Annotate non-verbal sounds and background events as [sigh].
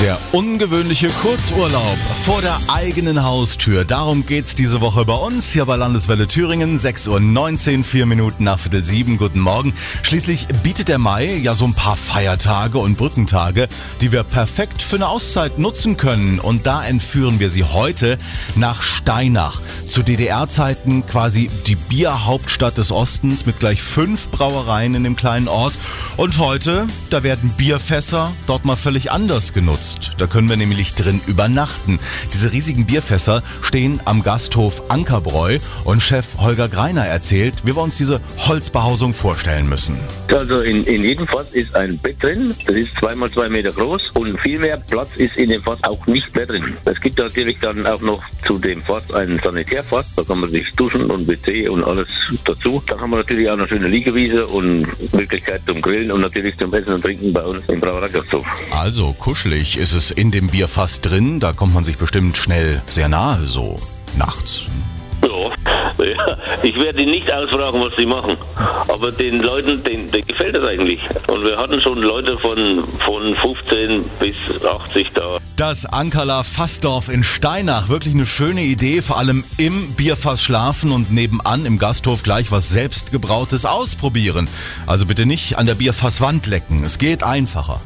Der ungewöhnliche Kurzurlaub vor der eigenen Haustür. Darum geht's diese Woche bei uns hier bei Landeswelle Thüringen. 6.19 Uhr, 4 Minuten nach Viertel 7. Guten Morgen. Schließlich bietet der Mai ja so ein paar Feiertage und Brückentage, die wir perfekt für eine Auszeit nutzen können. Und da entführen wir Sie heute nach Steinach. Zu DDR-Zeiten quasi die Bierhauptstadt des Ostens mit gleich fünf Brauereien in dem kleinen Ort. Und heute, da werden Bierfässer dort mal völlig anders genutzt. Da können wir nämlich drin übernachten. Diese riesigen Bierfässer stehen am Gasthof Ankerbräu und Chef Holger Greiner erzählt, wie wir uns diese Holzbehausung vorstellen müssen. Also in, in jedem Fass ist ein Bett drin, das ist zweimal zwei Meter groß und viel mehr Platz ist in dem Fass auch nicht mehr drin. Es gibt natürlich dann auch noch zu dem Fass einen Sanitärfass, da kann man sich duschen und WC und alles dazu. Dann haben wir natürlich auch eine schöne Liegewiese und Möglichkeit zum Grillen und natürlich zum Essen und Trinken bei uns im Brauereigasthof. Also kuschelig ist es in dem Bierfass drin. Da kommt man sich bestimmt schnell sehr nahe, so nachts. [laughs] Ich werde nicht ausfragen, was sie machen. Aber den Leuten, denen, denen gefällt das eigentlich. Und wir hatten schon Leute von, von 15 bis 80 da. Das Ankerla Fassdorf in Steinach. Wirklich eine schöne Idee. Vor allem im Bierfass schlafen und nebenan im Gasthof gleich was selbstgebrautes ausprobieren. Also bitte nicht an der Bierfasswand lecken. Es geht einfacher.